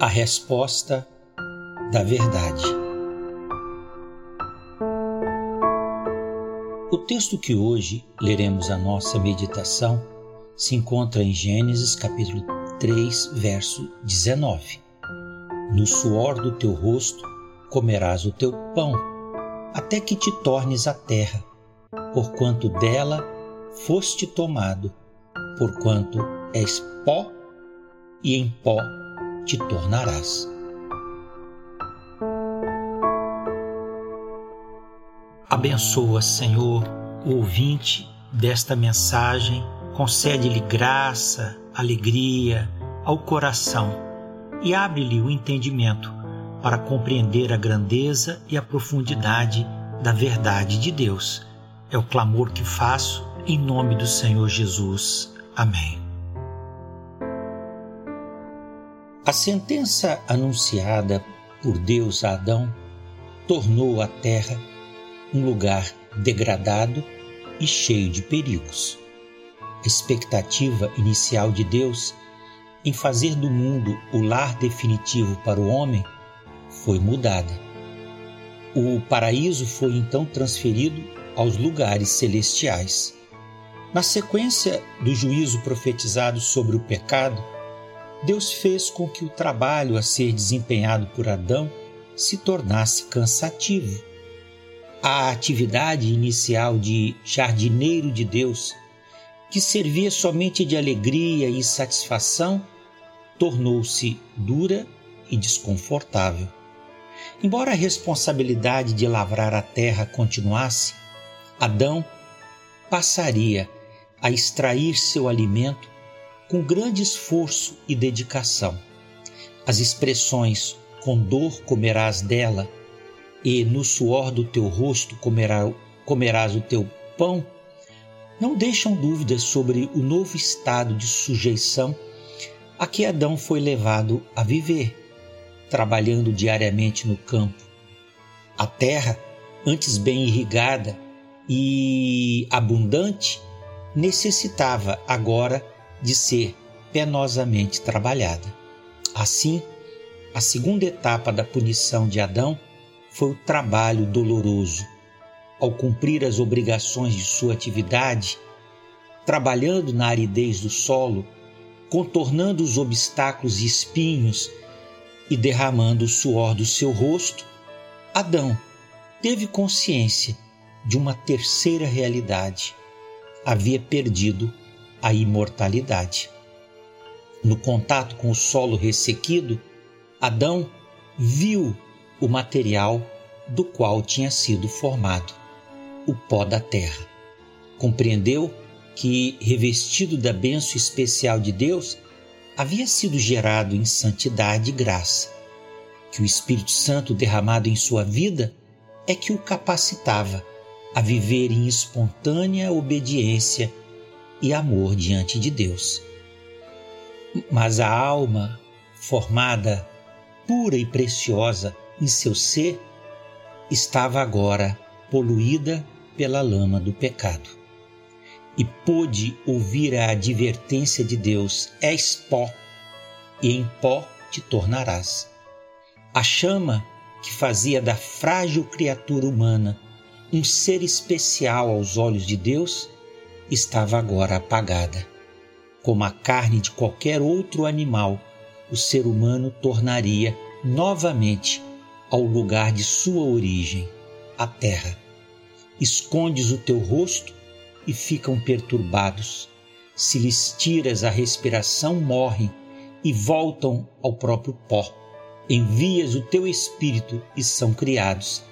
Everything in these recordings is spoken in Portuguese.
A resposta da verdade. O texto que hoje leremos a nossa meditação se encontra em Gênesis capítulo 3, verso 19. No suor do teu rosto comerás o teu pão, até que te tornes a terra, porquanto dela foste tomado, porquanto és pó, e em pó te tornarás. Abençoa, Senhor, o ouvinte desta mensagem, concede-lhe graça, alegria ao coração e abre-lhe o entendimento para compreender a grandeza e a profundidade da verdade de Deus. É o clamor que faço em nome do Senhor Jesus. Amém. A sentença anunciada por Deus a Adão tornou a terra um lugar degradado e cheio de perigos. A expectativa inicial de Deus em fazer do mundo o lar definitivo para o homem foi mudada. O paraíso foi então transferido aos lugares celestiais. Na sequência do juízo profetizado sobre o pecado, Deus fez com que o trabalho a ser desempenhado por Adão se tornasse cansativo. A atividade inicial de jardineiro de Deus, que servia somente de alegria e satisfação, tornou-se dura e desconfortável. Embora a responsabilidade de lavrar a terra continuasse, Adão passaria a extrair seu alimento com grande esforço e dedicação. As expressões com dor comerás dela e no suor do teu rosto comerá, comerás o teu pão não deixam dúvidas sobre o novo estado de sujeição a que Adão foi levado a viver, trabalhando diariamente no campo. A terra, antes bem irrigada e abundante, necessitava agora de ser penosamente trabalhada. Assim, a segunda etapa da punição de Adão foi o trabalho doloroso. Ao cumprir as obrigações de sua atividade, trabalhando na aridez do solo, contornando os obstáculos e espinhos e derramando o suor do seu rosto, Adão teve consciência de uma terceira realidade. Havia perdido a imortalidade. No contato com o solo ressequido, Adão viu o material do qual tinha sido formado, o pó da terra. Compreendeu que, revestido da benção especial de Deus, havia sido gerado em santidade e graça, que o Espírito Santo derramado em sua vida é que o capacitava a viver em espontânea obediência e amor diante de Deus. Mas a alma, formada pura e preciosa em seu ser, estava agora poluída pela lama do pecado. E pôde ouvir a advertência de Deus: És pó, e em pó te tornarás. A chama que fazia da frágil criatura humana um ser especial aos olhos de Deus estava agora apagada. Como a carne de qualquer outro animal, o ser humano tornaria novamente ao lugar de sua origem, a terra. Escondes o teu rosto e ficam perturbados. Se lhes tiras a respiração, morrem e voltam ao próprio pó. Envias o teu espírito e são criados,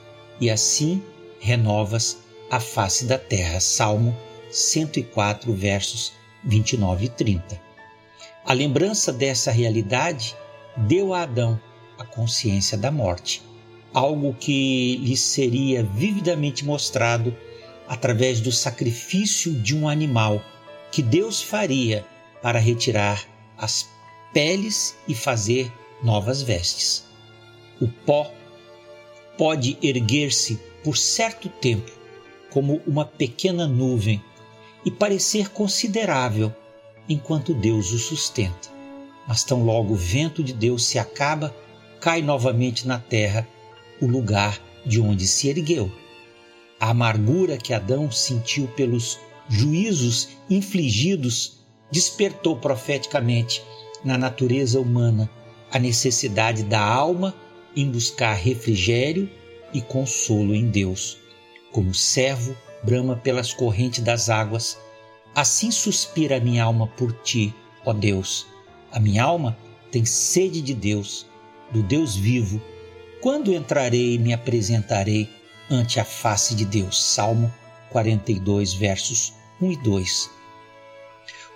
e assim renovas a face da terra. Salmo 104, versos 29 e 30. A lembrança dessa realidade deu a Adão a consciência da morte, algo que lhe seria vividamente mostrado através do sacrifício de um animal que Deus faria para retirar as peles e fazer novas vestes. O pó pode erguer-se por certo tempo como uma pequena nuvem e parecer considerável enquanto Deus o sustenta. mas tão logo o vento de Deus se acaba, cai novamente na terra o lugar de onde se ergueu. A amargura que Adão sentiu pelos juízos infligidos despertou profeticamente na natureza humana a necessidade da alma em buscar refrigério e consolo em Deus. Como servo brama pelas correntes das águas, assim suspira a minha alma por ti, ó Deus. A minha alma tem sede de Deus, do Deus vivo. Quando entrarei e me apresentarei ante a face de Deus? Salmo 42, versos 1 e 2.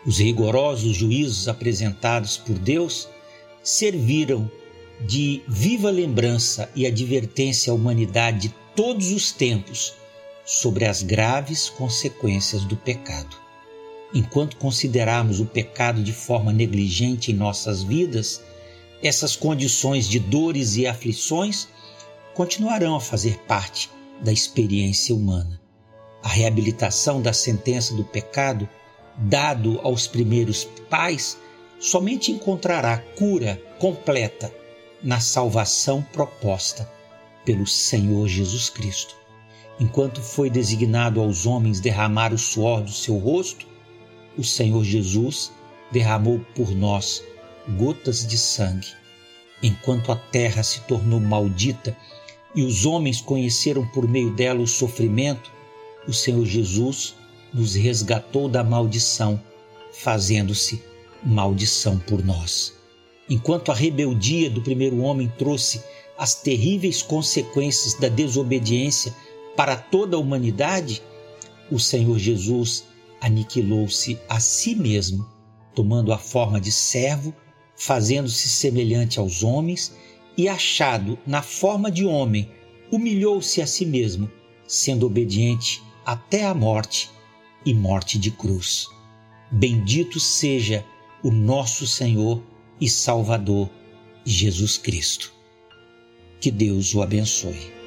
Os rigorosos juízos apresentados por Deus serviram de viva lembrança e advertência à humanidade de todos os tempos sobre as graves consequências do pecado. Enquanto considerarmos o pecado de forma negligente em nossas vidas, essas condições de dores e aflições continuarão a fazer parte da experiência humana. A reabilitação da sentença do pecado, dado aos primeiros pais, somente encontrará cura completa na salvação proposta pelo Senhor Jesus Cristo enquanto foi designado aos homens derramar o suor do seu rosto, o Senhor Jesus derramou por nós gotas de sangue. Enquanto a terra se tornou maldita e os homens conheceram por meio dela o sofrimento, o Senhor Jesus nos resgatou da maldição, fazendo-se maldição por nós. Enquanto a rebeldia do primeiro homem trouxe as terríveis consequências da desobediência para toda a humanidade, o Senhor Jesus aniquilou-se a si mesmo, tomando a forma de servo, fazendo-se semelhante aos homens e achado na forma de homem, humilhou-se a si mesmo, sendo obediente até a morte e morte de cruz. Bendito seja o nosso Senhor e Salvador Jesus Cristo. Que Deus o abençoe.